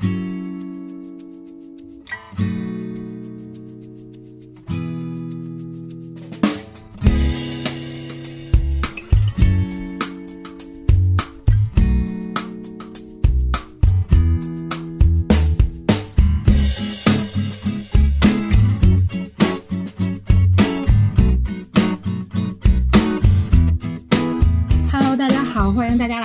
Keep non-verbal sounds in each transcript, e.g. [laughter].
Bye.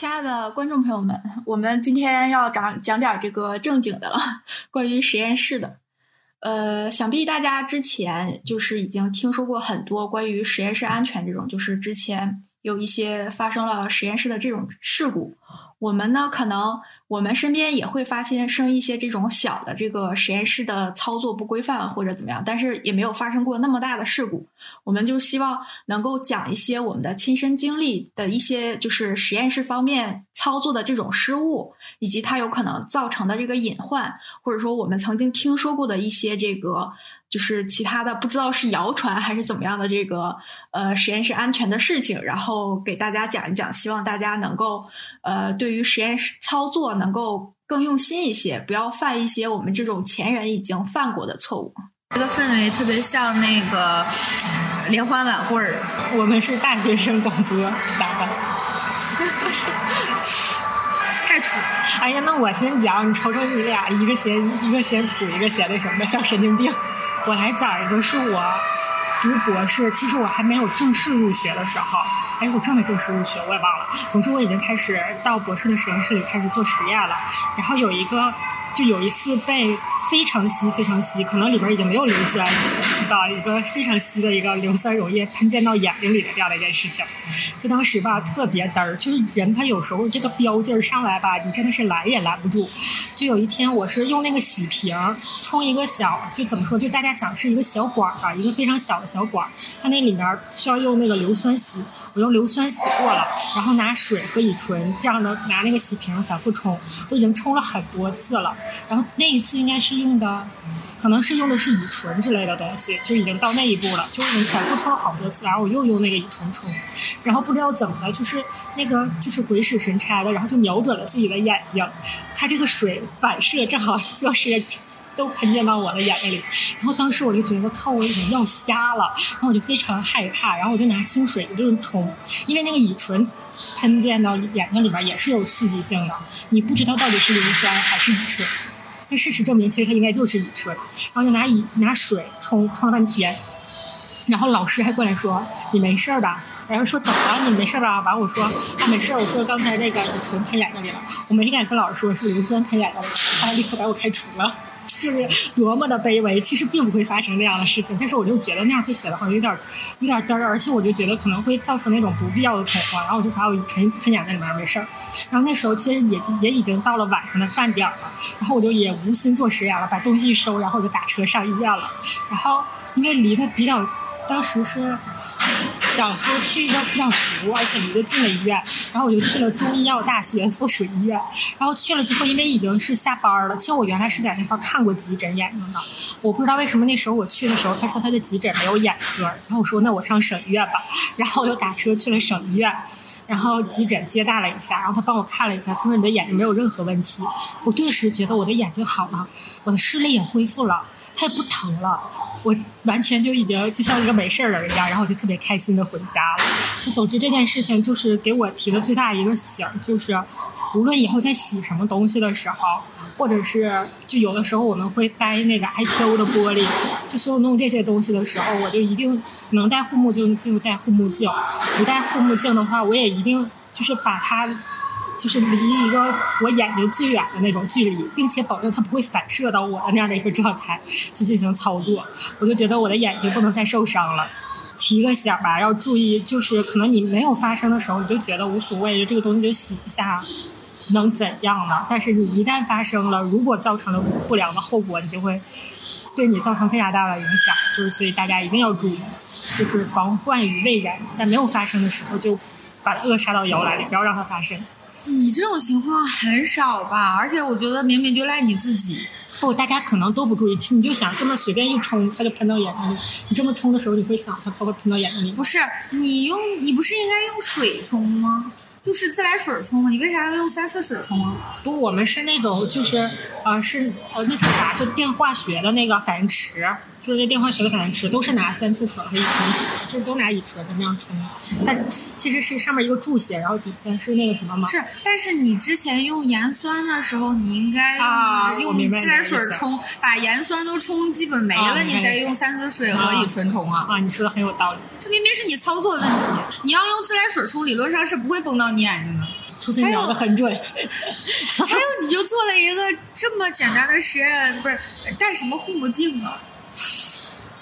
亲爱的观众朋友们，我们今天要讲讲点这个正经的了，关于实验室的。呃，想必大家之前就是已经听说过很多关于实验室安全这种，就是之前有一些发生了实验室的这种事故。我们呢，可能我们身边也会发现生一些这种小的这个实验室的操作不规范或者怎么样，但是也没有发生过那么大的事故。我们就希望能够讲一些我们的亲身经历的一些，就是实验室方面操作的这种失误，以及它有可能造成的这个隐患，或者说我们曾经听说过的一些这个。就是其他的不知道是谣传还是怎么样的这个呃实验室安全的事情，然后给大家讲一讲，希望大家能够呃对于实验室操作能够更用心一些，不要犯一些我们这种前人已经犯过的错误。这个氛围特别像那个联欢晚会儿，我们是大学生广播，咋办？哎呀，那我先讲，你瞅瞅你俩，一个嫌一个嫌土，一个嫌那什么，像神经病。我来讲一个，是我读博士，其实我还没有正式入学的时候，哎，我正没正式入学，我也忘了。总之，我已经开始到博士的实验室里开始做实验了。然后有一个，就有一次被非常稀、非常稀，可能里边已经没有硫酸的一个非常稀的一个硫酸溶液喷溅到眼睛里的这样的一件事情。就当时吧，特别嘚儿，就是人他有时候这个飙劲儿上来吧，你真的是拦也拦不住。就有一天，我是用那个洗瓶冲一个小，就怎么说，就大家想是一个小管儿啊，一个非常小的小管儿，它那里面需要用那个硫酸洗，我用硫酸洗过了，然后拿水和乙醇这样的拿那个洗瓶反复冲，我已经冲了很多次了，然后那一次应该是用的，可能是用的是乙醇之类的东西，就已经到那一步了，就是反复冲了好多次，然后我又用那个乙醇冲，然后不知道怎么的，就是那个就是鬼使神差的，然后就瞄准了自己的眼睛，它这个水。反射正好就是都喷溅到我的眼睛里，然后当时我就觉得靠，我已经要瞎了，然后我就非常害怕，然后我就拿清水就是冲，因为那个乙醇喷溅到眼睛里边也是有刺激性的，你不知道到底是硫酸还是乙醇，但事实证明其实他应该就是乙醇，然后就拿乙拿水冲冲了半天，然后老师还过来说你没事吧？然后说怎么了？你没事吧？完我说啊没事。我说刚才那个乙醇喷眼睛里了，我没敢跟老师说是硫酸喷眼睛了，他立刻把我开除了。就是多么的卑微，其实并不会发生那样的事情，但是我就觉得那样会显得好像有点有点嘚儿，而且我就觉得可能会造成那种不必要的恐慌，然后我就把我喷喷眼在里面没事儿。然后那时候其实也也已经到了晚上的饭点了，然后我就也无心做实验了，把东西一收，然后我就打车上医院了。然后因为离得比较。当时是想说去一个比较熟，而且离得近的医院，然后我就去了中医药大学附属医院。然后去了之后，因为已经是下班了，其实我原来是在那块看过急诊眼睛的。我不知道为什么那时候我去的时候，他说他的急诊没有眼科，然后我说那我上省医院。吧。然后我就打车去了省医院，然后急诊接待了一下，然后他帮我看了一下，他说你的眼睛没有任何问题。我顿时觉得我的眼睛好了，我的视力也恢复了。它也不疼了，我完全就已经就像一个没事人一样，然后我就特别开心的回家了。就总之这件事情就是给我提的最大一个醒，就是无论以后在洗什么东西的时候，或者是就有的时候我们会掰那个 I T O 的玻璃，就所有弄这些东西的时候，我就一定能戴护目镜就戴护目镜，不戴护目镜的话，我也一定就是把它。就是离一个我眼睛最远的那种距离，并且保证它不会反射到我的那样的一个状态去进行操作，我就觉得我的眼睛不能再受伤了。提个醒吧，要注意，就是可能你没有发生的时候，你就觉得无所谓，这个东西就洗一下，能怎样呢？但是你一旦发生了，如果造成了不良的后果，你就会对你造成非常大的影响。就是所以大家一定要注意，就是防患于未然，在没有发生的时候就把它扼杀到摇篮里，不要让它发生。你这种情况很少吧？而且我觉得明明就赖你自己。不，大家可能都不注意，你就想这么随便一冲，它就喷到眼睛里。你这么冲的时候，你会想它它会喷到眼睛里？不是，你用你不是应该用水冲吗？就是自来水冲吗？你为啥要用三四水冲啊？不，我们是那种就是呃是呃那叫啥，就电化学的那个反应池。就是那电化学的反应池都是拿三次水和乙醇洗，就是都拿乙醇这样冲。但其实是上面一个注写，然后底下是那个什么吗？是，但是你之前用盐酸的时候，你应该用自来水冲，把盐酸都冲基本没了，你再用三次水和乙醇冲啊。啊，你说的很有道理。这明明是你操作问题，你要用自来水冲，理论上是不会崩到你眼睛的，除非瞄的很准。[laughs] 还有，你就做了一个这么简单的实验，不是戴什么护目镜啊？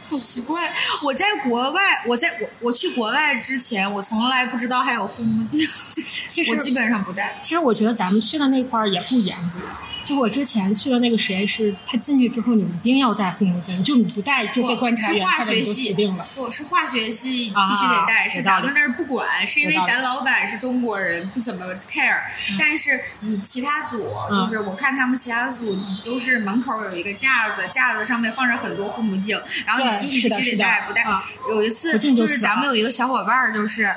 好奇怪！我在国外，我在我我去国外之前，我从来不知道还有护目镜。[laughs] 其实我基本上不戴。其实我觉得咱们去的那块儿也不严格。就我之前去了那个实验室，他进去之后，你一定要戴护目镜，就你不戴就被观察员化学系定了。不是化学系必须得戴，是咱们那儿不管，是因为咱老板是中国人，不怎么 care。但是你其他组，就是我看他们其他组都是门口有一个架子，架子上面放着很多护目镜，然后你进去必须得戴，不戴。有一次就是咱们有一个小伙伴就是。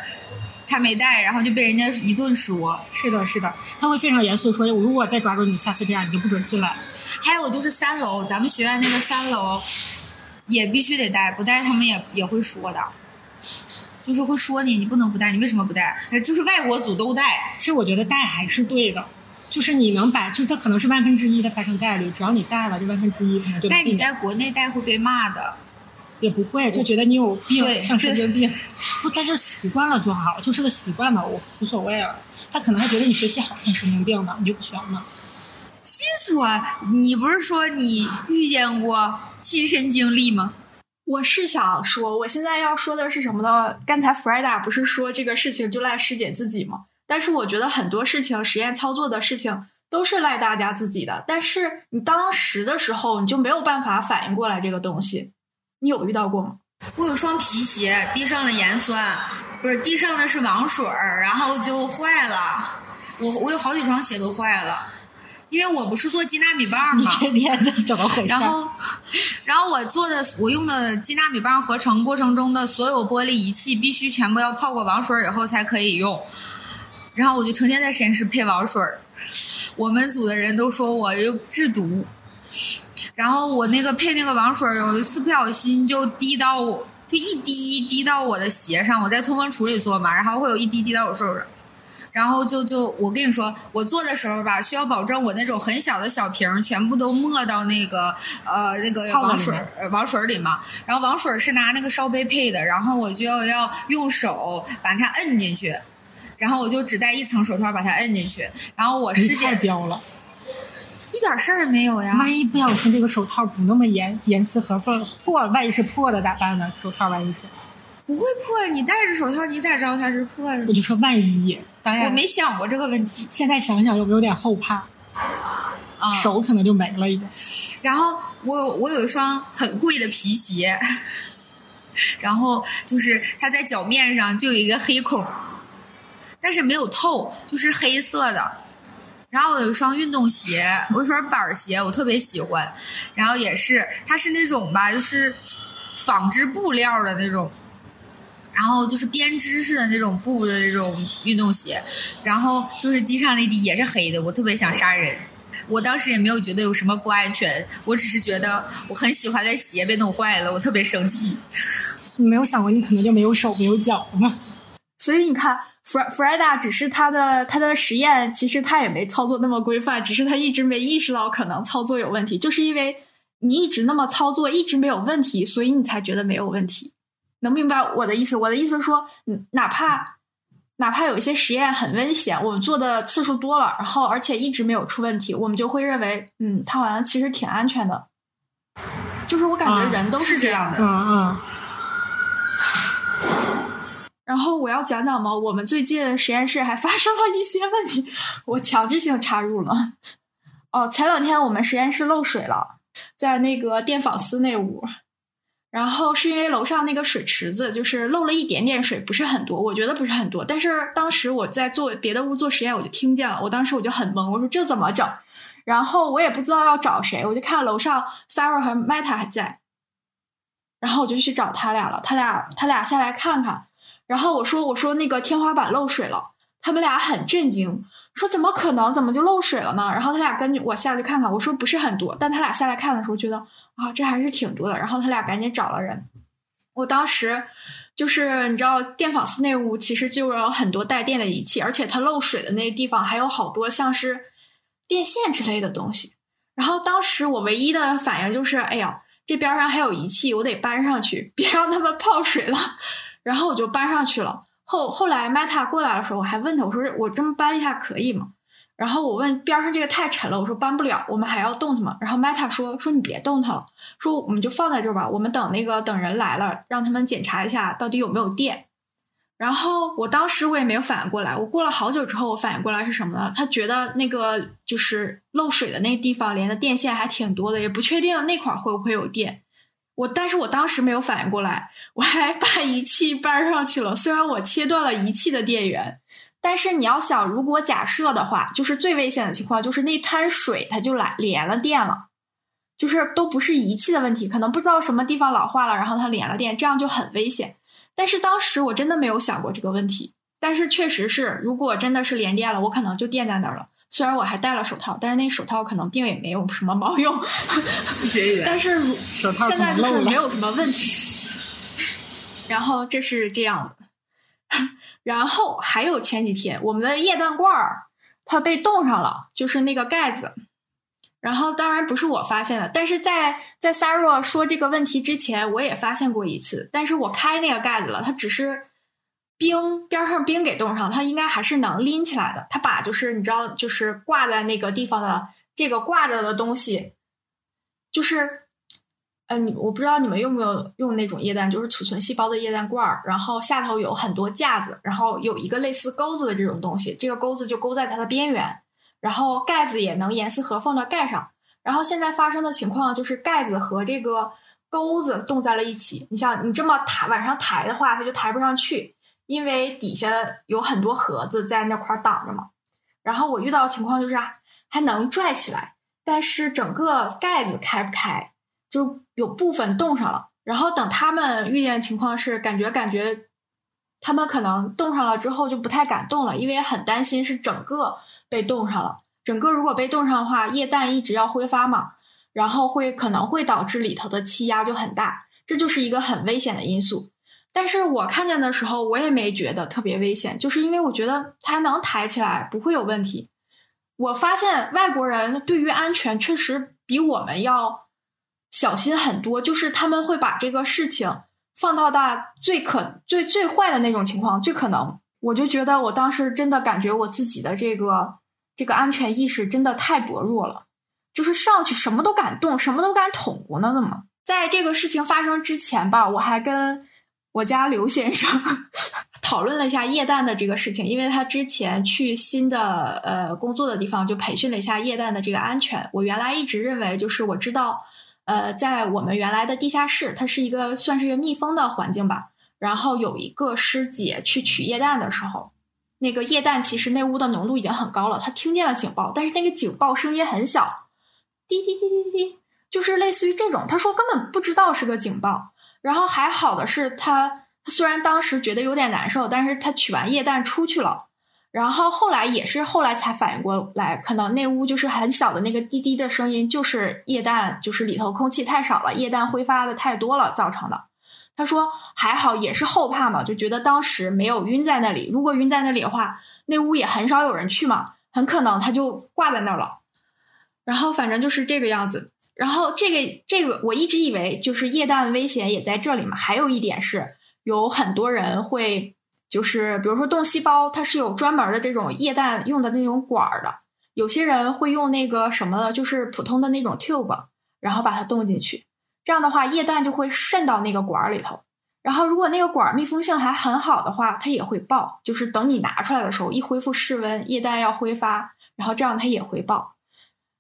他没带，然后就被人家一顿说。是的，是的，他会非常严肃说：“如果再抓住你，下次这样你就不准进来。”还有就是三楼，咱们学院那个三楼也必须得带，不带他们也也会说的，就是会说你，你不能不带，你为什么不带？就是外国组都带。其实我觉得带还是对的，就是你能把，就是它可能是万分之一的发生概率，只要你带了，这万分之一可能就。但你在国内带会被骂的。也不会，就觉得你有病，像神经病。不，但是习惯了就好，就是个习惯嘛，我无所谓了。他可能还觉得你学习好像神经病呢，你就不学了。细说，你不是说你遇见过亲身经历吗？我是想说，我现在要说的是什么呢？刚才弗莱达不是说这个事情就赖师姐自己吗？但是我觉得很多事情，实验操作的事情都是赖大家自己的。但是你当时的时候，你就没有办法反应过来这个东西。你有遇到过吗？我有双皮鞋滴上了盐酸，不是滴上的是王水儿，然后就坏了。我我有好几双鞋都坏了，因为我不是做金纳米棒吗？天天的怎么回事？然后，然后我做的我用的金纳米棒合成过程中的所有玻璃仪器必须全部要泡过王水以后才可以用。然后我就成天在实验室配王水儿，我们组的人都说我又制毒。然后我那个配那个王水，有一次不小心就滴到我，就一滴滴到我的鞋上。我在通风处里做嘛，然后会有一滴滴到我手上，然后就就我跟你说，我做的时候吧，需要保证我那种很小的小瓶全部都没到那个呃那个王水王水里嘛。然后王水是拿那个烧杯配的，然后我就要要用手把它摁进去，然后我就只戴一层手套把它摁进去，然后我师姐标了。一点事儿也没有呀！万一不小心这个手套不那么严严丝合缝破，万一是破的咋办呢？手套万一是不会破，你戴着手套你咋知道它是破的？我就说万一，当然我没想过这个问题。现在想想有没有点后怕？啊，手可能就没了已经。然后我我有一双很贵的皮鞋，然后就是它在脚面上就有一个黑孔，但是没有透，就是黑色的。然后我有一双运动鞋，我有一双板鞋，我特别喜欢。然后也是，它是那种吧，就是纺织布料的那种，然后就是编织式的那种布的那种运动鞋。然后就是滴上了一滴，也是黑的。我特别想杀人，我当时也没有觉得有什么不安全，我只是觉得我很喜欢的鞋被弄坏了，我特别生气。[laughs] 你没有想过你可能就没有手没有脚吗？所以你看。弗弗莱达只是他的他的实验，其实他也没操作那么规范，只是他一直没意识到可能操作有问题。就是因为你一直那么操作，一直没有问题，所以你才觉得没有问题。能明白我的意思？我的意思说，哪怕哪怕有一些实验很危险，我们做的次数多了，然后而且一直没有出问题，我们就会认为，嗯，它好像其实挺安全的。就是我感觉人都是这样的，嗯嗯。然后我要讲讲吗？我们最近实验室还发生了一些问题，我强制性插入了。哦，前两天我们实验室漏水了，在那个电纺丝那屋，然后是因为楼上那个水池子就是漏了一点点水，不是很多，我觉得不是很多。但是当时我在做别的屋做实验，我就听见了，我当时我就很懵，我说这怎么整？然后我也不知道要找谁，我就看楼上 Sarah 和 Meta 还在，然后我就去找他俩了，他俩他俩下来看看。然后我说：“我说那个天花板漏水了。”他们俩很震惊，说：“怎么可能？怎么就漏水了呢？”然后他俩跟我下去看看。我说：“不是很多。”但他俩下来看的时候，觉得啊，这还是挺多的。然后他俩赶紧找了人。我当时就是你知道，电纺丝那屋其实就有很多带电的仪器，而且它漏水的那个地方还有好多像是电线之类的东西。然后当时我唯一的反应就是：“哎呀，这边上还有仪器，我得搬上去，别让他们 [laughs] 泡水了。”然后我就搬上去了。后后来 Meta 过来的时候，我还问他，我说我这么搬一下可以吗？然后我问边上这个太沉了，我说搬不了，我们还要动它吗？然后 Meta 说说你别动它了，说我们就放在这儿吧，我们等那个等人来了，让他们检查一下到底有没有电。然后我当时我也没有反应过来，我过了好久之后我反应过来是什么呢？他觉得那个就是漏水的那地方连的电线还挺多的，也不确定那块会不会有电。我但是我当时没有反应过来，我还把仪器搬上去了。虽然我切断了仪器的电源，但是你要想，如果假设的话，就是最危险的情况，就是那滩水它就来连了电了，就是都不是仪器的问题，可能不知道什么地方老化了，然后它连了电，这样就很危险。但是当时我真的没有想过这个问题，但是确实是，如果真的是连电了，我可能就电在那儿了。虽然我还戴了手套，但是那手套可能并也没有什么毛用。[laughs] 但是手套现在就是没有。有什么问题。然后这是这样的，然后还有前几天我们的液氮罐儿它被冻上了，就是那个盖子。然后当然不是我发现的，但是在在 Sarah 说这个问题之前，我也发现过一次，但是我开那个盖子了，它只是冰边上冰给冻上，它应该还是能拎起来的。它把就是你知道，就是挂在那个地方的这个挂着的东西，就是，呃，你我不知道你们用没有用那种液氮，就是储存细胞的液氮罐儿，然后下头有很多架子，然后有一个类似钩子的这种东西，这个钩子就勾在它的边缘，然后盖子也能严丝合缝的盖上。然后现在发生的情况就是盖子和这个钩子冻在了一起。你像你这么抬往上抬的话，它就抬不上去，因为底下有很多盒子在那块挡着嘛。然后我遇到的情况就是啊还能拽起来，但是整个盖子开不开，就有部分冻上了。然后等他们遇见的情况是，感觉感觉他们可能冻上了之后就不太敢动了，因为很担心是整个被冻上了。整个如果被冻上的话，液氮一直要挥发嘛，然后会可能会导致里头的气压就很大，这就是一个很危险的因素。但是我看见的时候，我也没觉得特别危险，就是因为我觉得它能抬起来，不会有问题。我发现外国人对于安全确实比我们要小心很多，就是他们会把这个事情放到大最可最最坏的那种情况，最可能。我就觉得我当时真的感觉我自己的这个这个安全意识真的太薄弱了，就是上去什么都敢动，什么都敢捅咕呢，怎么？在这个事情发生之前吧，我还跟我家刘先生 [laughs] 讨论了一下液氮的这个事情，因为他之前去新的呃工作的地方就培训了一下液氮的这个安全。我原来一直认为，就是我知道，呃，在我们原来的地下室，它是一个算是一个密封的环境吧。然后有一个师姐去取液氮的时候，那个液氮其实那屋的浓度已经很高了，她听见了警报，但是那个警报声音很小，滴滴滴滴滴，就是类似于这种。她说根本不知道是个警报。然后还好的是他他虽然当时觉得有点难受，但是他取完液氮出去了。然后后来也是后来才反应过来，可能那屋就是很小的那个滴滴的声音，就是液氮，就是里头空气太少了，液氮挥发的太多了造成的。他说还好，也是后怕嘛，就觉得当时没有晕在那里。如果晕在那里的话，那屋也很少有人去嘛，很可能他就挂在那儿了。然后反正就是这个样子。然后这个这个，我一直以为就是液氮危险也在这里嘛。还有一点是，有很多人会就是比如说冻细胞，它是有专门的这种液氮用的那种管儿的。有些人会用那个什么，就是普通的那种 tube，然后把它冻进去。这样的话，液氮就会渗到那个管儿里头，然后如果那个管儿密封性还很好的话，它也会爆，就是等你拿出来的时候，一恢复室温，液氮要挥发，然后这样它也会爆。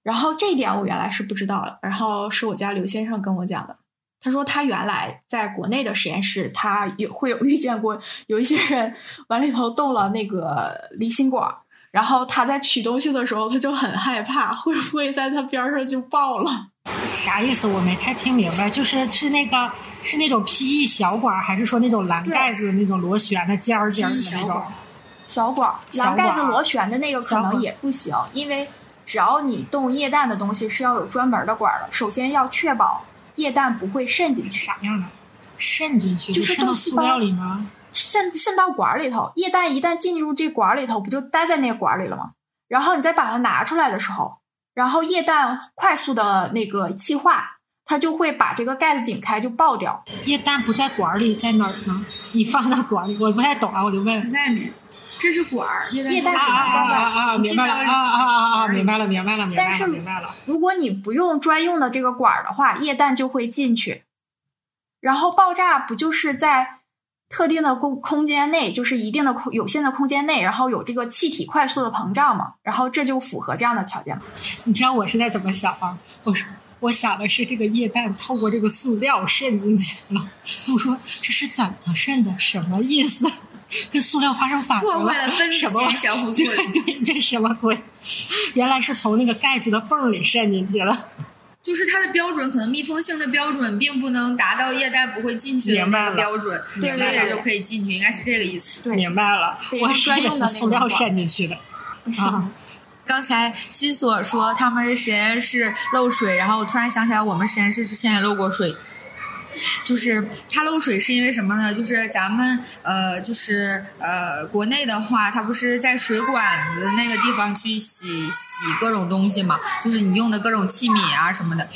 然后这一点我原来是不知道的，然后是我家刘先生跟我讲的。他说他原来在国内的实验室，他有会有遇见过有一些人往里头动了那个离心管儿，然后他在取东西的时候，他就很害怕，会不会在他边上就爆了？啥意思？我没太听明白。就是是那个是那种 PE 小管儿，还是说那种蓝盖子的那种螺旋的尖儿尖儿的那种？小管蓝盖子螺旋的那个可能也不行，因为只要你动液氮的东西是要有专门的管儿的，首先要确保液氮不会渗进去，啥样的？渗进去就是渗到塑料里吗？渗渗到管儿里头，液氮一旦进入这管儿里头，不就待在那个管儿里了吗？然后你再把它拿出来的时候，然后液氮快速的那个气化，它就会把这个盖子顶开，就爆掉。液氮不在管儿里，在哪儿呢？你放到管儿里，我不太懂啊，我就问。外面，这是管儿，液液氮啊啊啊啊啊！明白了啊啊啊啊！明白了，明白了，明白了，明白了。如果你不用专用的这个管儿的话，液氮就会进去，然后爆炸不就是在特定的空空间内，就是一定的空有限的空间内，然后有这个气体快速的膨胀嘛？然后这就符合这样的条件嘛？你知道我是在怎么想吗？我说我想的是这个液氮透过这个塑料渗进去了。我说这是怎么渗的？什么意思？跟塑料发生反应破坏了分什么？间相互作对用。[laughs] 对，这是什么鬼？原来是从那个盖子的缝里渗进去了。就是它的标准，可能密封性的标准并不能达到液氮不会进去的那个标准，所以就可以进去，应该是这个意思。对，明白了，我专用的塑料渗进去的啊。刚才西索说他们实验室漏水，然后我突然想起来，我们实验室之前也漏过水。就是它漏水是因为什么呢？就是咱们呃，就是呃，国内的话，它不是在水管子那个地方去洗洗各种东西嘛，就是你用的各种器皿啊什么的。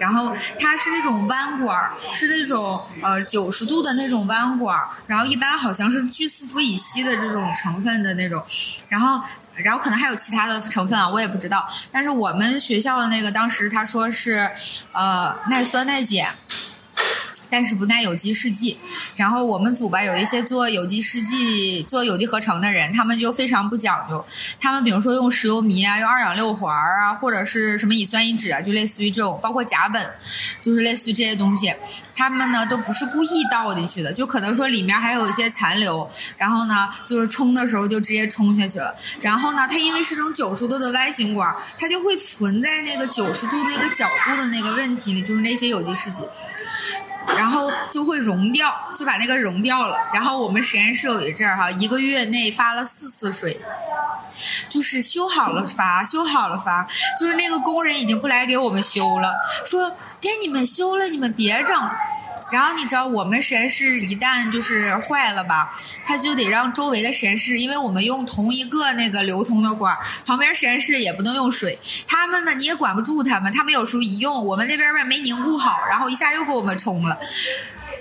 然后它是那种弯管儿，是那种呃九十度的那种弯管儿，然后一般好像是聚四氟乙烯的这种成分的那种，然后然后可能还有其他的成分啊，我也不知道。但是我们学校的那个当时他说是呃耐酸耐碱。但是不耐有机试剂，然后我们组吧有一些做有机试剂、做有机合成的人，他们就非常不讲究。他们比如说用石油醚啊，用二氧六环啊，或者是什么乙酸乙酯啊，就类似于这种，包括甲苯，就是类似于这些东西。他们呢都不是故意倒进去的，就可能说里面还有一些残留，然后呢就是冲的时候就直接冲下去了。然后呢，它因为是种九十度的 Y 型管，它就会存在那个九十度那个角度的那个问题里，就是那些有机试剂。然后就会融掉，就把那个融掉了。然后我们实验室有一阵儿哈，一个月内发了四次水，就是修好了发，修好了发，就是那个工人已经不来给我们修了，说给你们修了，你们别整。然后你知道我们实验室一旦就是坏了吧，他就得让周围的实验室，因为我们用同一个那个流通的管儿，旁边实验室也不能用水。他们呢你也管不住他们，他们有时候一用，我们那边儿没凝固好，然后一下又给我们冲了，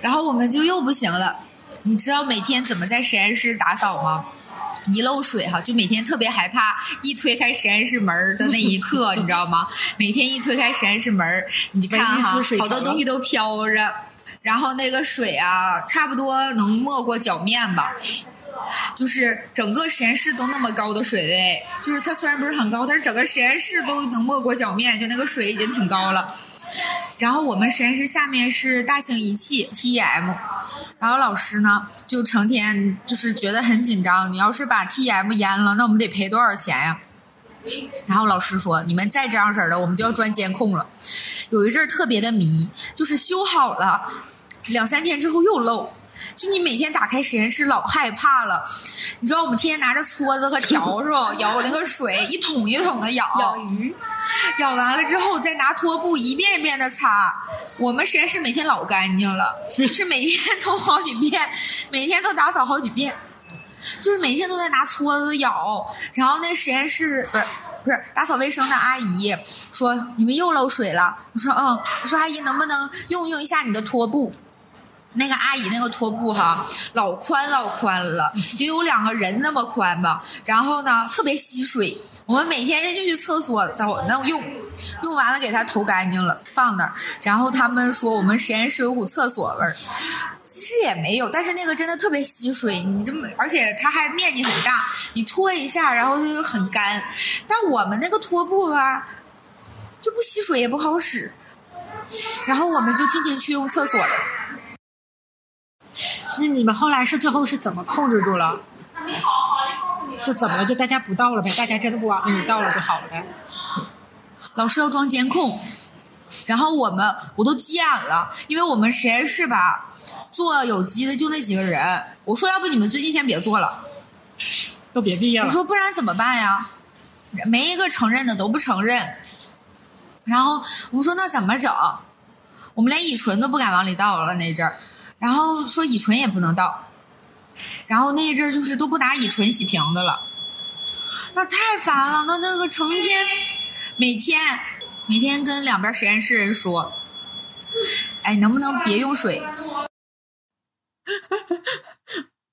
然后我们就又不行了。你知道每天怎么在实验室打扫吗？一漏水哈，就每天特别害怕，一推开实验室门儿的那一刻，你知道吗？每天一推开实验室门儿，你看哈，好多东西都飘着，然后那个水啊，差不多能没过脚面吧。就是整个实验室都那么高的水位，就是它虽然不是很高，但是整个实验室都能没过脚面，就那个水已经挺高了。然后我们实验室下面是大型仪器 TEM，然后老师呢就成天就是觉得很紧张，你要是把 TEM 淹了，那我们得赔多少钱呀？[laughs] 然后老师说：“你们再这样式儿的，我们就要装监控了。”有一阵儿特别的迷，就是修好了，两三天之后又漏，就你每天打开实验室老害怕了。你知道我们天天拿着撮子和笤帚舀那个水，一桶一桶的舀，鱼，舀完了之后再拿拖布一遍一遍的擦。我们实验室每天老干净了，就 [laughs] 是每天都好几遍，[laughs] 每天都打扫好几遍。就是每天都在拿撮子舀，然后那实验室不是不是打扫卫生的阿姨说你们又漏水了，我说嗯，我说阿姨能不能用用一下你的拖布？那个阿姨那个拖布哈，老宽老宽了，[laughs] 得有两个人那么宽吧。然后呢，特别吸水，我们每天就去厕所都能用，用完了给它投干净了，放那儿。然后他们说我们实验室有股厕所味儿。其实也没有，但是那个真的特别吸水，你这么，而且它还面积很大，你拖一下，然后就很干。但我们那个拖布吧，就不吸水也不好使，然后我们就天天去用厕所了。那你们后来是最后是怎么控制住了？就怎么了？就大家不倒了呗？大家真的不往那里倒了就好了呗？老师要装监控，然后我们我都急眼了，因为我们实验室吧做有机的就那几个人，我说要不你们最近先别做了，都别毕业了。我说不然怎么办呀？没一个承认的都不承认。然后我们说那怎么整？我们连乙醇都不敢往里倒了那阵儿，然后说乙醇也不能倒，然后那一阵儿就是都不拿乙醇洗瓶子了，那太烦了。那那个成天每天每天跟两边实验室人说，哎，能不能别用水？[laughs]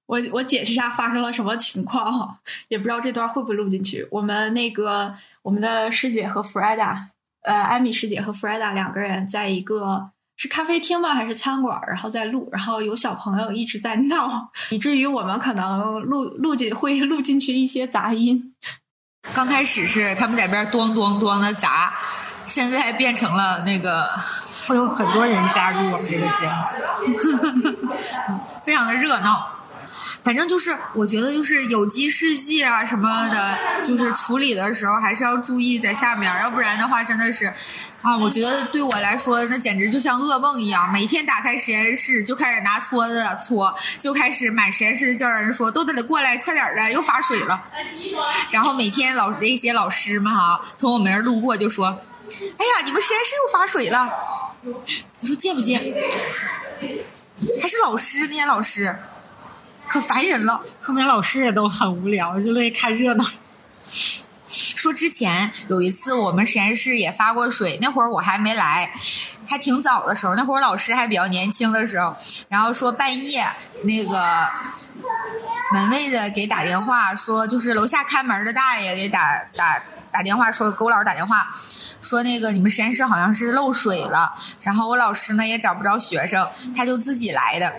我我解释一下发生了什么情况哈，也不知道这段会不会录进去。我们那个我们的师姐和弗莱达，呃，艾米师姐和弗莱达两个人在一个是咖啡厅吗？还是餐馆？然后在录，然后有小朋友一直在闹，以至于我们可能录录进会录进去一些杂音。刚开始是他们在边咚咚咚的砸，现在变成了那个会有很多人加入我们这个节目，[laughs] 非常的热闹。反正就是，我觉得就是有机试剂啊什么的，就是处理的时候还是要注意在下面，要不然的话真的是，啊，我觉得对我来说那简直就像噩梦一样。每天打开实验室就开始拿搓子搓，就开始满实验室叫人说都得过来，快点的，又发水了。然后每天老那些老师们哈，从我们那儿路过就说：“哎呀，你们实验室又发水了。”你说见不见？还是老师那些老师。可烦人了，后面老师也都很无聊，就乐意看热闹。说之前有一次我们实验室也发过水，那会儿我还没来，还挺早的时候，那会儿老师还比较年轻的时候，然后说半夜那个门卫的给打电话说，就是楼下看门的大爷给打打打电话说，给我老师打电话说那个你们实验室好像是漏水了，然后我老师呢也找不着学生，他就自己来的，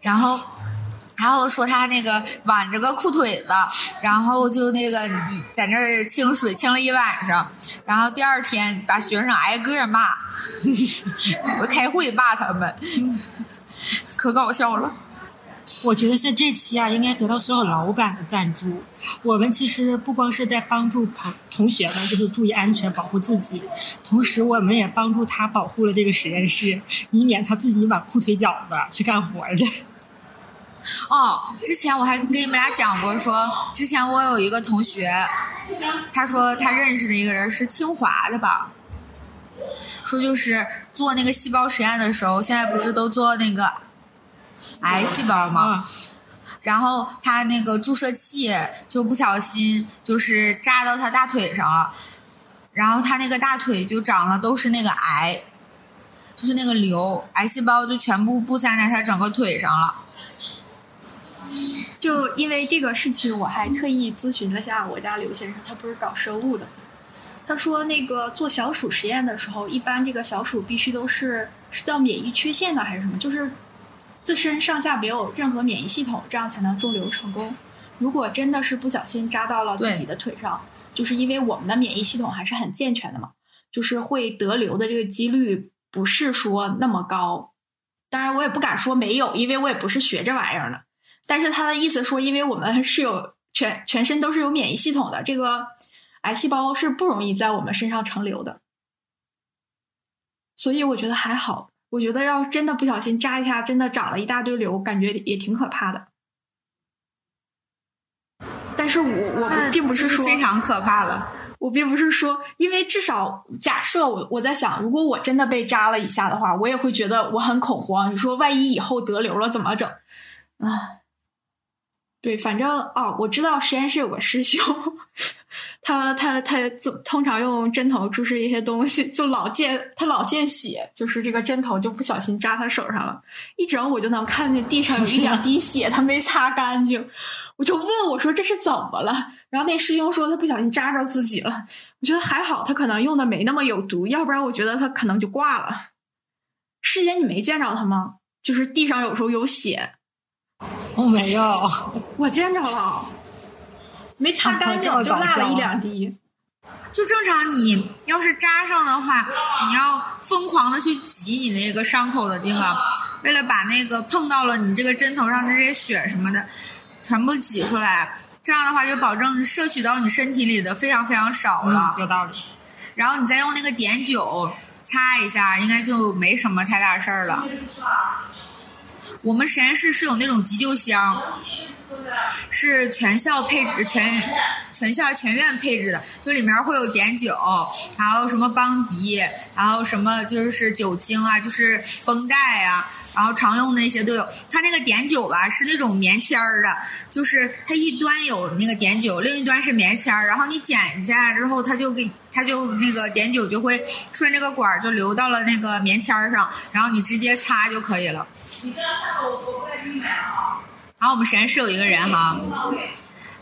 然后。然后说他那个挽着个裤腿子，然后就那个在那儿清水清了一晚上，然后第二天把学生挨个骂，我 [laughs] 开会骂他们，可搞笑了。我觉得像这期啊，应该得到所有老板的赞助。我们其实不光是在帮助朋同学们，就是注意安全，保护自己，同时我们也帮助他保护了这个实验室，以免他自己挽裤腿脚子去干活去。哦，之前我还跟你们俩讲过，说之前我有一个同学，他说他认识的一个人是清华的吧，说就是做那个细胞实验的时候，现在不是都做那个癌细胞吗？然后他那个注射器就不小心就是扎到他大腿上了，然后他那个大腿就长了都是那个癌，就是那个瘤，癌细胞就全部布散在他整个腿上了。就因为这个事情，我还特意咨询了下我家刘先生，他不是搞生物的。他说，那个做小鼠实验的时候，一般这个小鼠必须都是是叫免疫缺陷的还是什么？就是自身上下没有任何免疫系统，这样才能做瘤成功。如果真的是不小心扎到了自己的腿上，就是因为我们的免疫系统还是很健全的嘛，就是会得瘤的这个几率不是说那么高。当然，我也不敢说没有，因为我也不是学这玩意儿的。但是他的意思说，因为我们是有全全身都是有免疫系统的，这个癌细胞是不容易在我们身上成瘤的，所以我觉得还好。我觉得要真的不小心扎一下，真的长了一大堆瘤，感觉也挺可怕的。但是我我并不是说非常可怕了，我并不是说，因为至少假设我我在想，如果我真的被扎了一下的话，我也会觉得我很恐慌。你说万一以后得瘤了怎么整？啊。对，反正哦，我知道实验室有个师兄，他他他就通常用针头注射一些东西，就老见他老见血，就是这个针头就不小心扎他手上了，一整我就能看见地上有一两滴血，他没擦干净，我就问我说这是怎么了？然后那师兄说他不小心扎着自己了，我觉得还好，他可能用的没那么有毒，要不然我觉得他可能就挂了。师姐，你没见着他吗？就是地上有时候有血，我没有，我见着了，没擦干净啊就落了一两滴。[laughs] 就正常，你要是扎上的话，你要疯狂的去挤你那个伤口的地方，为了把那个碰到了你这个针头上的这些血什么的全部挤出来，这样的话就保证摄取到你身体里的非常非常少了。嗯，有道理。然后你再用那个碘酒擦一下，应该就没什么太大事儿了。我们实验室是有那种急救箱，是全校配置全全校全院配置的，就里面会有碘酒，还有什么邦迪，然后什么就是酒精啊，就是绷带啊，然后常用的那些都有。它那个碘酒吧是那种棉签儿的，就是它一端有那个碘酒，另一端是棉签儿，然后你剪一下来之后，它就给它就那个碘酒就会顺这个管儿就流到了那个棉签儿上，然后你直接擦就可以了。然后我们实验室有一个人哈，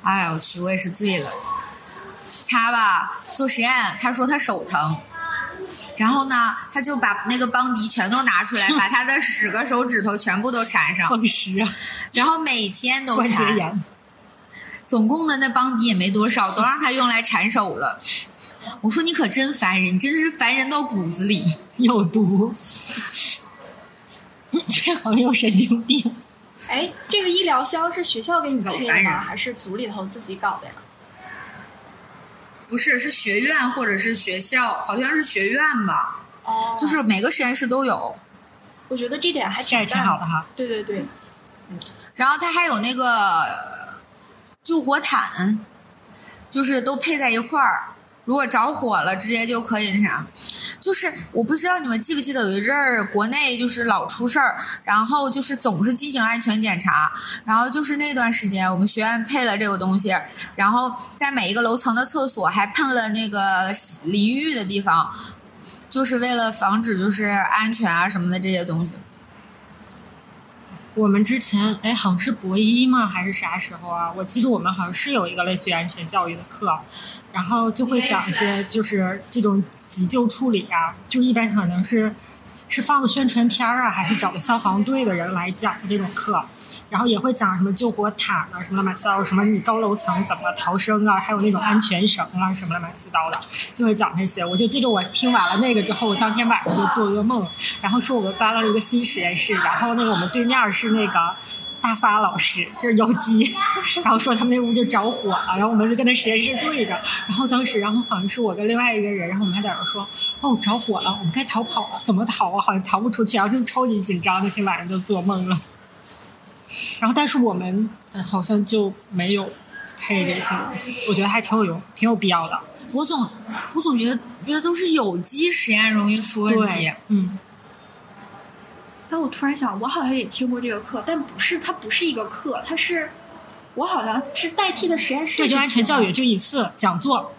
哎呀我去，我也是醉了。他吧做实验，他说他手疼，然后呢，他就把那个邦迪全都拿出来，把他的十个手指头全部都缠上，[laughs] 然后每天都关节缠。炎，总共的那邦迪也没多少，都让他用来缠手了。我说你可真烦人，你真的是烦人到骨子里。有毒，这好像有神经病。哎，这个医疗箱是学校给你们配的吗？还是组里头自己搞的呀？不是，是学院或者是学校，好像是学院吧，哦，就是每个实验室都有。我觉得这点还这也挺挺好的。哈。对对对，然后它还有那个呃救火毯，就是都配在一块儿。如果着火了，直接就可以那啥。就是我不知道你们记不记得有一阵儿国内就是老出事儿，然后就是总是进行安全检查，然后就是那段时间我们学院配了这个东西，然后在每一个楼层的厕所还喷了那个淋浴的地方，就是为了防止就是安全啊什么的这些东西。我们之前哎，好像是博一吗？还是啥时候啊？我记得我们好像是有一个类似于安全教育的课，然后就会讲一些 [laughs] 就是这种急救处理啊，就一般可能是是放个宣传片儿啊，还是找个消防队的人来讲的这种课。然后也会讲什么救火毯啊，什么乱七八糟，什么你高楼层怎么逃生啊，还有那种安全绳啊，什么乱七八糟的，就会讲那些。我就记得我听完了那个之后，我当天晚上就做噩梦，然后说我们搬到了一个新实验室，然后那个我们对面是那个大发老师，就是有机，[laughs] 然后说他们那屋就着火了，然后我们就跟那实验室对着，然后当时然后好像是我跟另外一个人，然后我们还在那说，哦着火了，我们该逃跑了，怎么逃啊？好像逃不出去，然后就超级紧张，那天晚上就做梦了。然后，但是我们呃好像就没有配这些东西，我觉得还挺有用，挺有必要的。我总我总觉得觉得都是有机实验容易出问题。，嗯，但我突然想，我好像也听过这个课，但不是，它不是一个课，它是我好像是代替的实验室对，去就安全教育就一次讲座，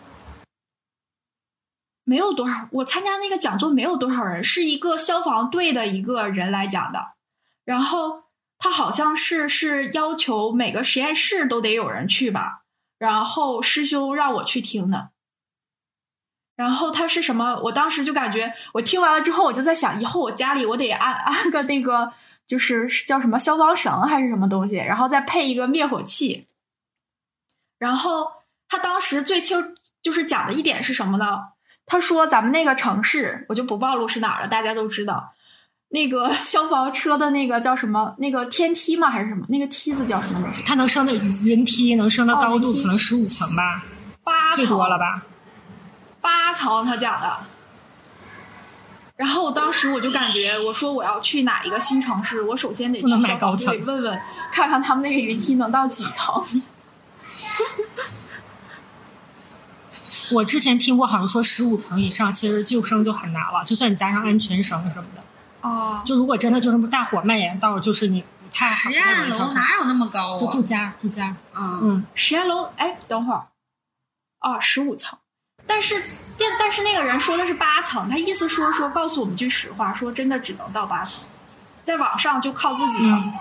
没有多少，我参加那个讲座没有多少人，是一个消防队的一个人来讲的，然后他好像是是要求每个实验室都得有人去吧，然后师兄让我去听的。然后他是什么？我当时就感觉，我听完了之后，我就在想，以后我家里我得安安个那个，就是叫什么消防绳还是什么东西，然后再配一个灭火器。然后他当时最清就是讲的一点是什么呢？他说咱们那个城市，我就不暴露是哪儿了，大家都知道。那个 [laughs] 消防车的那个叫什么？那个天梯吗？还是什么？那个梯子叫什么？它能升的云梯能升的哦高度可能十五层吧，最八层多了吧？八层他讲的。然后我当时我就感觉，我说我要去哪一个新城市，我首先得去消防买高层队问问，看看他们那个云梯能到几层。[laughs] 我之前听过，好像说十五层以上其实救生就很难了，就算你加上安全绳什么的，哦，就如果真的就这么大火蔓延到就是你不太好实验楼哪有那么高啊？就住家住家，嗯，嗯，实验楼，哎，等会儿，哦，十五层，但是但但是那个人说的是八层，他意思说说告诉我们句实话，说真的只能到八层，在往上就靠自己了。嗯。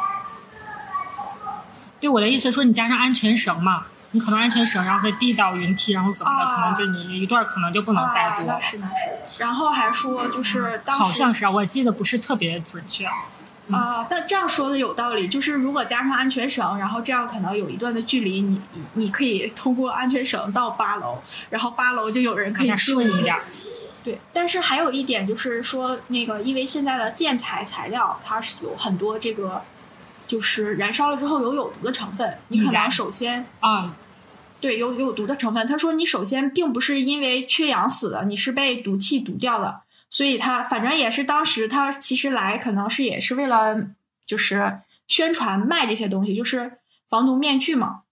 对我的意思说，你加上安全绳嘛，你可能安全绳，然后再递到云梯，然后怎么的，啊可能就你一段可能就不能带多了。啊那是那是，然后还说就是当时好像是啊，我记得不是特别准确。啊、但这样说的有道理，就是如果加上安全绳，然后这样可能有一段的距离，你你你可以通过安全绳到八楼，然后八楼就有人可以更加救你顺一点。对，但是还有一点就是说，那个因为现在的建材材料它是有很多这个，就是燃烧了之后有有毒的成分，你可能首先啊，对有有毒的成分。他说你首先并不是因为缺氧死的，你是被毒气毒掉的，所以他反正也是当时他其实来可能是也是为了就是宣传卖这些东西，就是防毒面具嘛。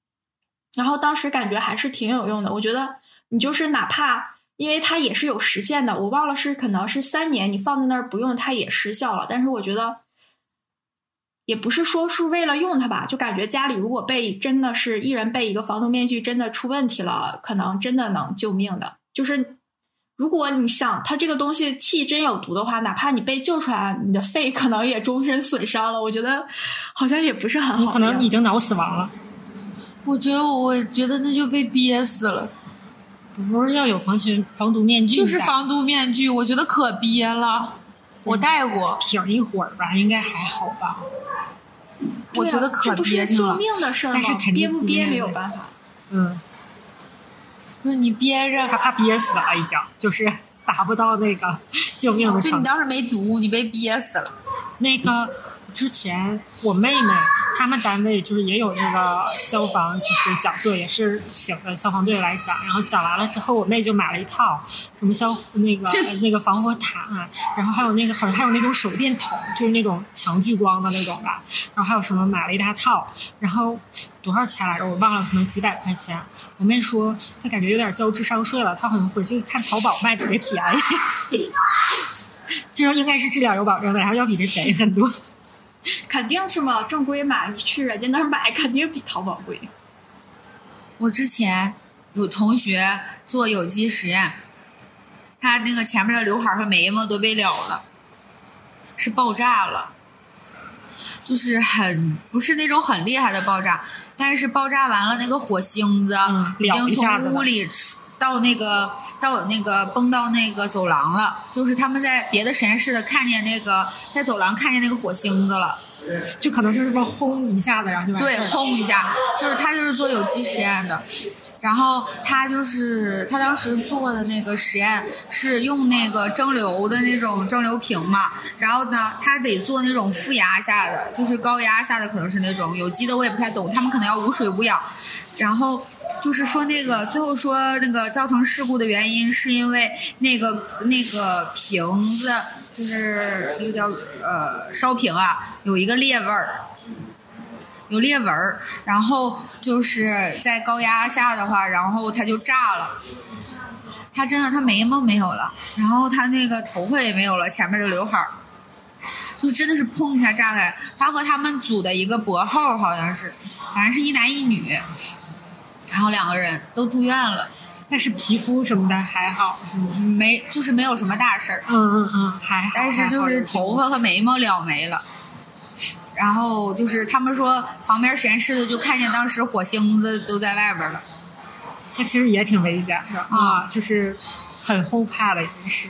然后当时感觉还是挺有用的，我觉得你就是哪怕因为它也是有时限的，我忘了是可能是三年，你放在那儿不用它也失效了。但是我觉得也不是说是为了用它吧，就感觉家里如果备真的是一人备一个防毒面具，真的出问题了，可能真的能救命的。就是如果你想它这个东西气真有毒的话，哪怕你被救出来，你的肺可能也终身损伤了。我觉得好像也不是很好。可能已经脑死亡了。我觉得我觉得那就被憋死了，不是要有防群防毒面具，就是防毒面具，我觉得可憋了。我戴过，挺一会儿吧，应该还好吧。我觉得可憋挺了。命的事？但是肯定憋不憋没有办法。嗯，就是你憋着，他怕憋死了，已经就是达不到那个救命的。就你当时没毒，你被憋死了。那个之前我妹妹他们单位就是也有那个消防就是讲座，也是请的消防队来讲，然后讲完了之后，我妹就买了一套什么消那个 [laughs] 那个防火毯，然后还有那个好像还有那种手电筒，就是那种强聚光的那种吧，然后还有什么买了一大套，然后多少钱来着我忘了，可能几百块钱。我妹说她感觉有点交智商税了，她好像回去看淘宝卖特别便宜。[laughs] 就是应该是质量有保证的，然后要比这便宜很多。[laughs] 肯定是嘛，正规买，你去人家那儿买，肯定比淘宝贵。我之前有同学做有机实验，他那个前面的刘海和眉毛都被燎了，是爆炸了，就是很不是那种很厉害的爆炸，但是爆炸完了那个火星子嗯已经从屋里到那个到那个崩到那个走廊了，就是他们在别的实验室的看见那个在走廊看见那个火星子了。就可能就是说轰一下子，然后就对。轰一下，就是他就是做有机实验的，然后他就是他当时做的那个实验是用那个蒸馏的那种蒸馏瓶嘛，然后呢，他得做那种负压下的，就是高压下的可能是那种有机的，我也不太懂，他们可能要无水无氧，然后。就是说，那个最后说那个造成事故的原因，是因为那个那个瓶子，就是那个叫呃烧瓶啊，有一个裂纹儿，有裂纹儿，然后就是在高压下的话，然后它就炸了。他真的，他眉毛没有了，然后他那个头发也没有了，前面的刘海儿，就真的是砰一下炸开。他和他们组的一个博后好像是，反正是一男一女，然后两个人都住院了，但是皮肤什么的还好。嗯没就是没有什么大事儿。嗯嗯嗯，还好。但是就是头发和眉毛燎没了。然后就是他们说旁边实验室的就看见当时火星子都在外边了。他其实也挺危险的嗯啊，就是很后怕的一件事。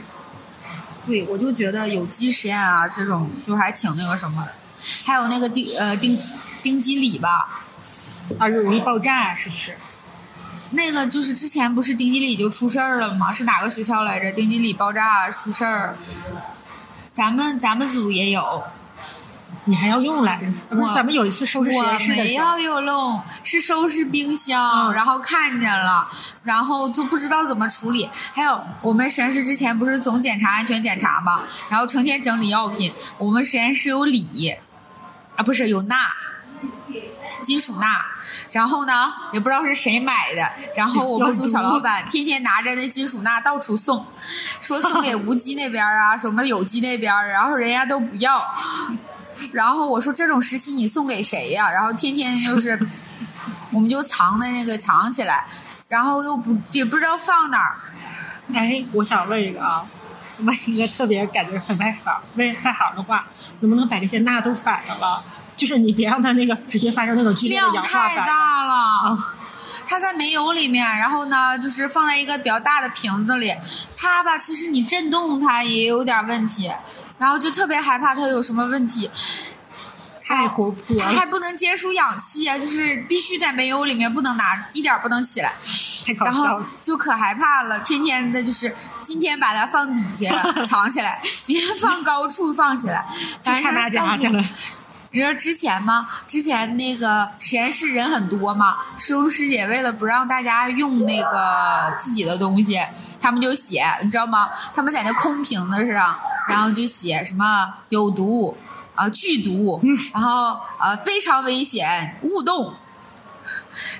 对，我就觉得有机实验啊这种就还挺那个什么的。还有那个丁呃丁丁基里吧，啊，容易爆炸是不是？那个就是之前不是丁基里就出事儿了吗？是哪个学校来着？丁基里爆炸出事儿，咱们咱们组也有。你还要用来着？我咱们有一次收拾实我验室的时候，没有用，是收拾冰箱，嗯然后看见了，然后就不知道怎么处理。还有我们实验室之前不是总检查安全检查吗，然后成天整理药品。我们实验室有锂，啊不是有钠，金属钠。然后呢，也不知道是谁买的，然后 [laughs] 我们组小老板天天拿着那金属钠到处送，说送给无机那边儿啊，什么有机那边儿，然后人家都不要。然后我说这种时期你送给谁呀？然后天天就是，[laughs] 我们就藏在那个藏起来，然后又不也不知道放哪儿。哎，我想问一个啊，问一个特别感觉很外行、外外行的话，能不能把这些钠都反了了？就是你别让它那个直接发生那种剧烈的量氧化太反应。大了，啊，它在煤油里面，然后呢，就是放在一个比较大的瓶子里。它吧，其实你震动它也有点问题，然后就特别害怕它有什么问题。太活泼它还，不能接触氧气啊，就是必须在煤油里面不能拿，一点儿不能起来。太搞然后。就可害怕了，天天的就是今天把它放底下藏起来，明天放高处放起来，反正到处去了，你知道之前吗？之前那个实验室人很多嘛，师兄师姐为了不让大家用那个自己的东西，他们就写，你知道吗？他们在那空瓶子上，然后就写什么有毒啊、剧毒，然后呃非常危险，勿动。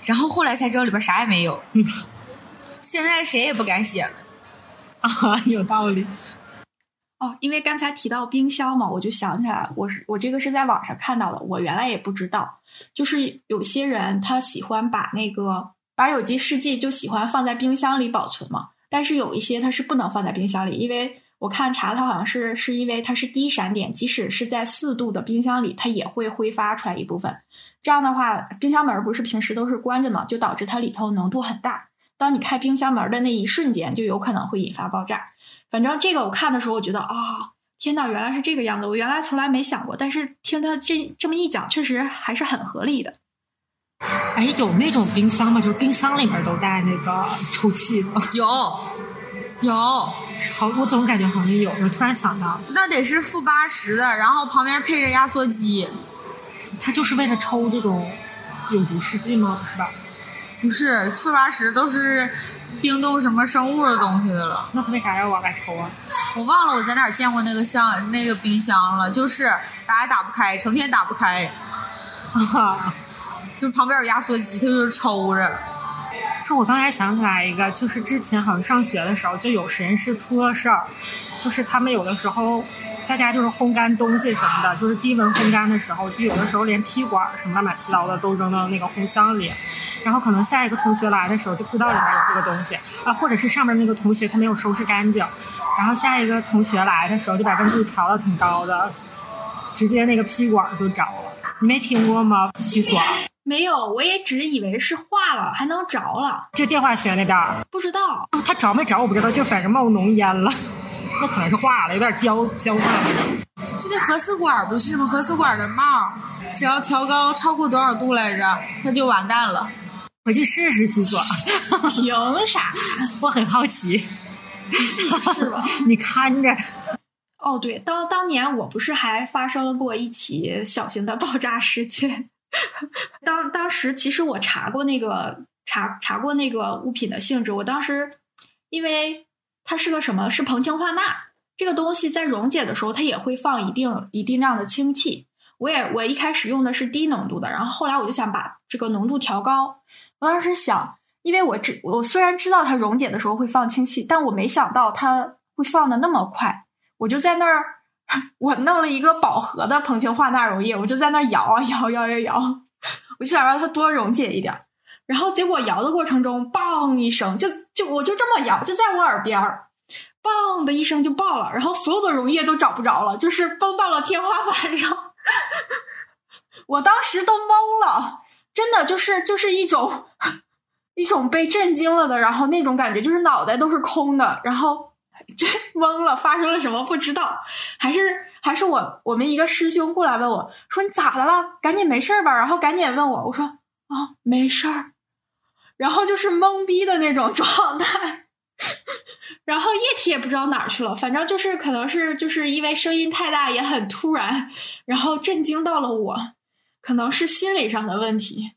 然后后来才知道里边啥也没有，现在谁也不敢写了。[laughs] 啊，有道理。哦，因为刚才提到冰箱嘛，我就想起来，我是我这个是在网上看到的，我原来也不知道，就是有些人他喜欢把那个把有机试剂就喜欢放在冰箱里保存嘛，但是有一些它是不能放在冰箱里，因为我看查它好像是是因为它是低闪点，即使是在四度的冰箱里，它也会挥发出来一部分。这样的话，冰箱门不是平时都是关着嘛，就导致它里头浓度很大。当你开冰箱门的那一瞬间，就有可能会引发爆炸。反正这个我看的时候，我觉得啊、天呐，原来是这个样子！我原来从来没想过，但是听他这这么一讲，确实还是很合理的。哎，有那种冰箱吗？就是冰箱里面都带那个抽气的。有，[laughs] 有，好，我总感觉好像有。我突然想到，那得是负八十的，然后旁边配着压缩机。它就是为了抽这种有毒试剂吗？不是吧？不是负八十都是冰冻什么生物的东西的了。那他为啥要往外抽啊？我忘了我在哪儿见过那个箱那个冰箱了，就是打也打不开，成天打不开，啊，就旁边有压缩机，他就是抽着。是我刚才想起来一个，就是之前好像上学的时候就有实验室出了事儿，就是他们有的时候大家就是烘干东西什么的，就是低温烘干的时候，就有的时候连吸管什么乱七八糟的都扔到那个烘箱里，然后可能下一个同学来的时候就不知道里面有这个东西啊，或者是上面那个同学他没有收拾干净，然后下一个同学来的时候就把温度调的挺高的，直接那个吸管就着了。你没听过吗？吸锁，没有，我也只以为是化了，还能着了，就电化学那边儿。不知道。它着没着我不知道，就反正冒浓烟了，那可能是化了，有点焦焦化了。就那核磁管不是吗？核磁管的帽，只要调高超过多少度来着，它就完蛋了。回去试试吸锁，[laughs] 凭啥？我很好奇。是吧？[laughs] 你看着它，哦，对，当当年我不是还发生了过一起小型的爆炸事件。[laughs] 当当时其实我查过那个查查过那个物品的性质，我当时因为它是个什么？是硼氢化钠这个东西，在溶解的时候它也会放一定一定量的氢气。我也我一开始用的是低浓度的，然后后来我就想把这个浓度调高。我当时想，因为我知我虽然知道它溶解的时候会放氢气，但我没想到它会放的那么快。我就在那儿，[laughs] 我弄了一个饱和的硼氢化钠溶液，我就在那儿摇啊摇摇摇摇，[laughs] 我就想让它多溶解一点儿。然后结果摇的过程中，梆一声，就就我就这么摇，就在我耳边儿，梆的一声就爆了，然后所有的溶液都找不着了，就是崩到了天花板上。[laughs] 我当时都懵了，真的就是就是一种 [laughs] 一种被震惊了的，然后那种感觉就是脑袋都是空的，然后这懵了，发生了什么不知道，还是还是我我们一个师兄过来问我说你咋的了？赶紧没事儿吧？然后赶紧问我，我说啊没事儿，然后就是懵逼的那种 [laughs] 状态。然后液体也不知道哪儿去了，反正就是可能是就是因为声音太大也很突然，然后震惊到了我，可能是心理上的问题，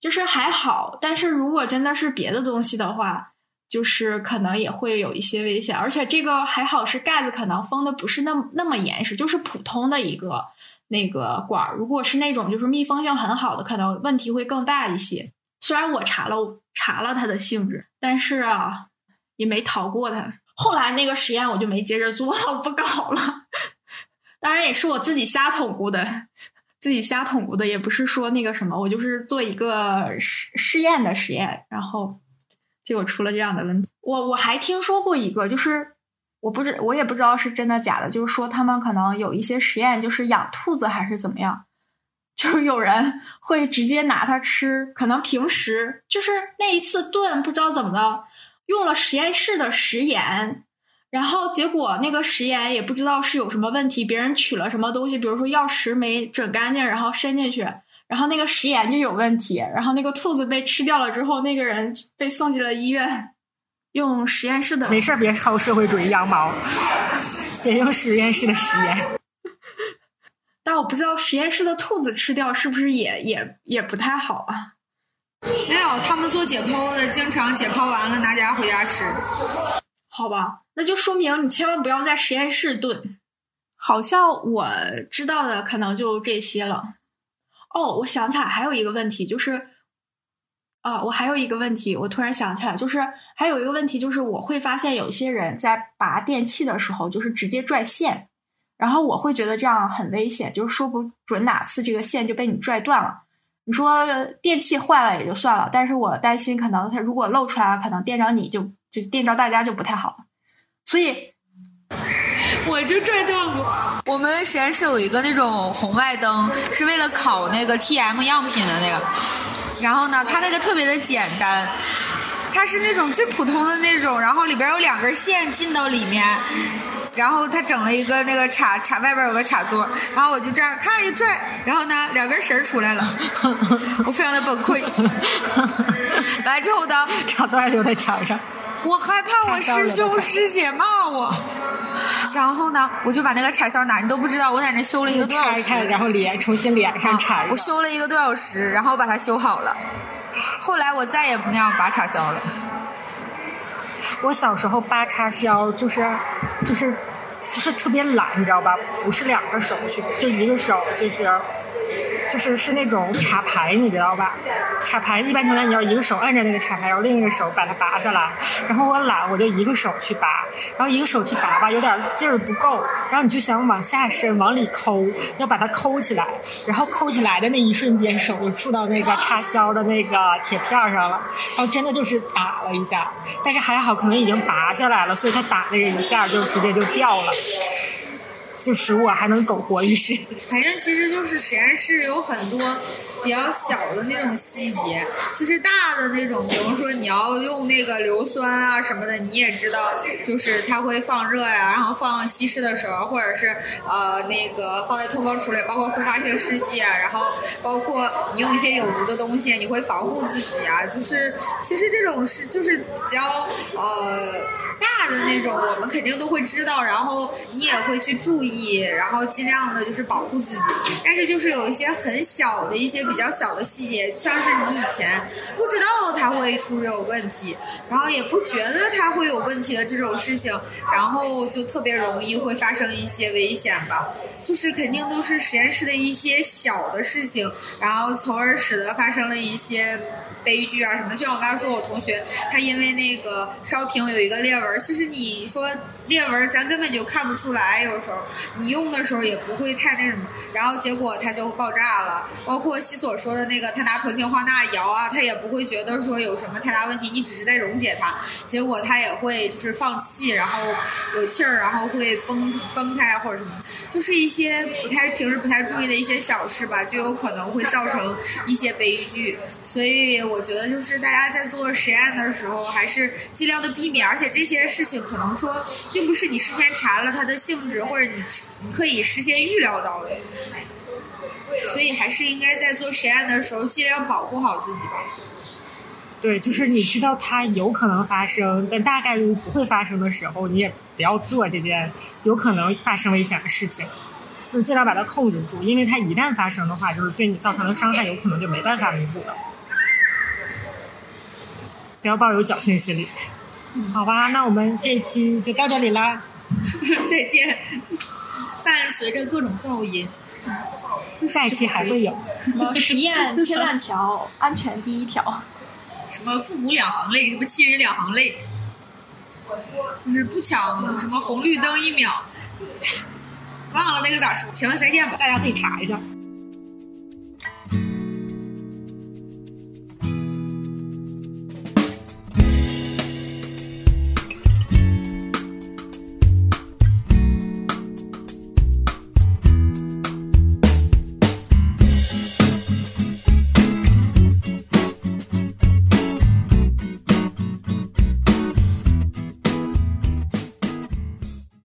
就是还好，但是如果真的是别的东西的话，就是可能也会有一些危险，而且这个还好是盖子可能封的不是那么那么严实，就是普通的一个那个管儿，如果是那种就是密封性很好的，可能问题会更大一些。虽然我查了查了它的性质，但是啊。也没逃过它。后来那个实验我就没接着做了，不搞了。[laughs] 当然也是我自己瞎捅咕的，自己瞎捅咕的，也不是说那个什么，我就是做一个试试验的实验，然后结果出了这样的问题。我我还听说过一个，就是我不知我也不知道是真的假的，就是说他们可能有一些实验，就是养兔子还是怎么样，就是有人会直接拿它吃，可能平时就是那一次炖不知道怎么的，用了实验室的食盐，然后结果那个食盐也不知道是有什么问题，别人取了什么东西，比如说药食没整干净，然后伸进去，然后那个食盐就有问题，然后那个兔子被吃掉了之后，那个人被送进了医院，用实验室的没事别抄社会主义羊毛，别用实验室的实验。但我不知道实验室的兔子吃掉是不是也也也不太好啊？没有，他们做解剖的，经常解剖完了拿家回家吃。好吧，那就说明你千万不要在实验室炖。好像我知道的可能就这些了。哦，我想起来还有一个问题，就是啊，我还有一个问题，我突然想起来，就是还有一个问题，就是我会发现有一些人在拔电器的时候，就是直接拽线。然后我会觉得这样很危险，就是说不准哪次这个线就被你拽断了。你说电器坏了也就算了，但是我担心可能它如果露出来了，可能电着你就就电着大家就不太好。所以 [laughs] 我就拽断过。我们实验室有一个那种红外灯，是为了烤那个 TM 样品的那个。然后呢，它那个特别的简单，它是那种最普通的那种，然后里边有两根线进到里面。然后他整了一个那个插插外边有个插座，然后我就这样咔一拽，然后呢两根绳出来了，我非常的崩溃。完之后呢，插座还留在墙上，我害怕我师兄师姐骂我。然后呢，我就把那个插销拿，你都不知道我在那修了一个多小时，然后连重新连上插。我修了一个多小时，然后把它修好了。后来我再也不那样拔插销了。我小时候扒插销就是，就是就是特别懒，你知道吧？不是两个手去，就一个手就是。就是是那种插排，你知道吧？插排一般情况下你要一个手按着那个插排，然后另一个手把它拔下来。然后我懒，我就一个手去拔，然后一个手去拔吧，有点劲儿不够。然后你就想往下伸，往里抠，要把它抠起来。然后抠起来的那一瞬间，手就触到那个插销的那个铁片上了。然后真的就是打了一下，但是还好，可能已经拔下来了，所以它打那个一下就直接就掉了。就使我还能苟活一世。[laughs] 反正其实就是实验室有很多比较小的那种细节，其实大的那种，比如说你要用那个硫酸啊什么的，你也知道，就是它会放热呀，然后放稀释的时候，或者是呃那个放在通风处理，包括挥发性试剂啊，然后包括你用一些有毒的东西，你会防护自己啊，就是其实这种是就是比较呃。的那种，我们肯定都会知道，然后你也会去注意，然后尽量的就是保护自己。但是就是有一些很小的一些比较小的细节，像是你以前不知道它会出有问题，然后也不觉得它会有问题的这种事情，然后就特别容易会发生一些危险吧。就是肯定都是实验室的一些小的事情，然后从而使得发生了一些。悲剧啊什么，就像我刚才说，我同学他因为那个烧瓶有一个裂纹，其实你说。裂纹咱根本就看不出来，有时候你用的时候也不会太那什么，然后结果它就爆炸了。包括西所说的那个，他拿铜氢化钠摇啊，他也不会觉得说有什么太大问题，你只是在溶解它，结果它也会就是放气，然后有气儿，然后会崩崩开或者什么，就是一些不太平时不太注意的一些小事吧，就有可能会造成一些悲剧。所以我觉得就是大家在做实验的时候，还是尽量的避免，而且这些事情可能说。并不是你事先查了它的性质，或者你你可以事先预料到的，所以还是应该在做实验的时候尽量保护好自己吧。对，就是你知道它有可能发生，但大概率不会发生的时候，你也不要做这件有可能发生危险的事情，就是尽量把它控制住，因为它一旦发生的话，就是对你造成的伤害有可能就没办法弥补了。不要抱有侥幸心理。好吧，那我们这期就到这里啦，[laughs] 再见。伴随着各种噪音，下一期还会有。什么实验千万条，安全第一条。什么父母两行泪，什么亲人两行泪。就是不抢什么红绿灯一秒。忘了那个咋说？行了，再见吧。大家自己查一下。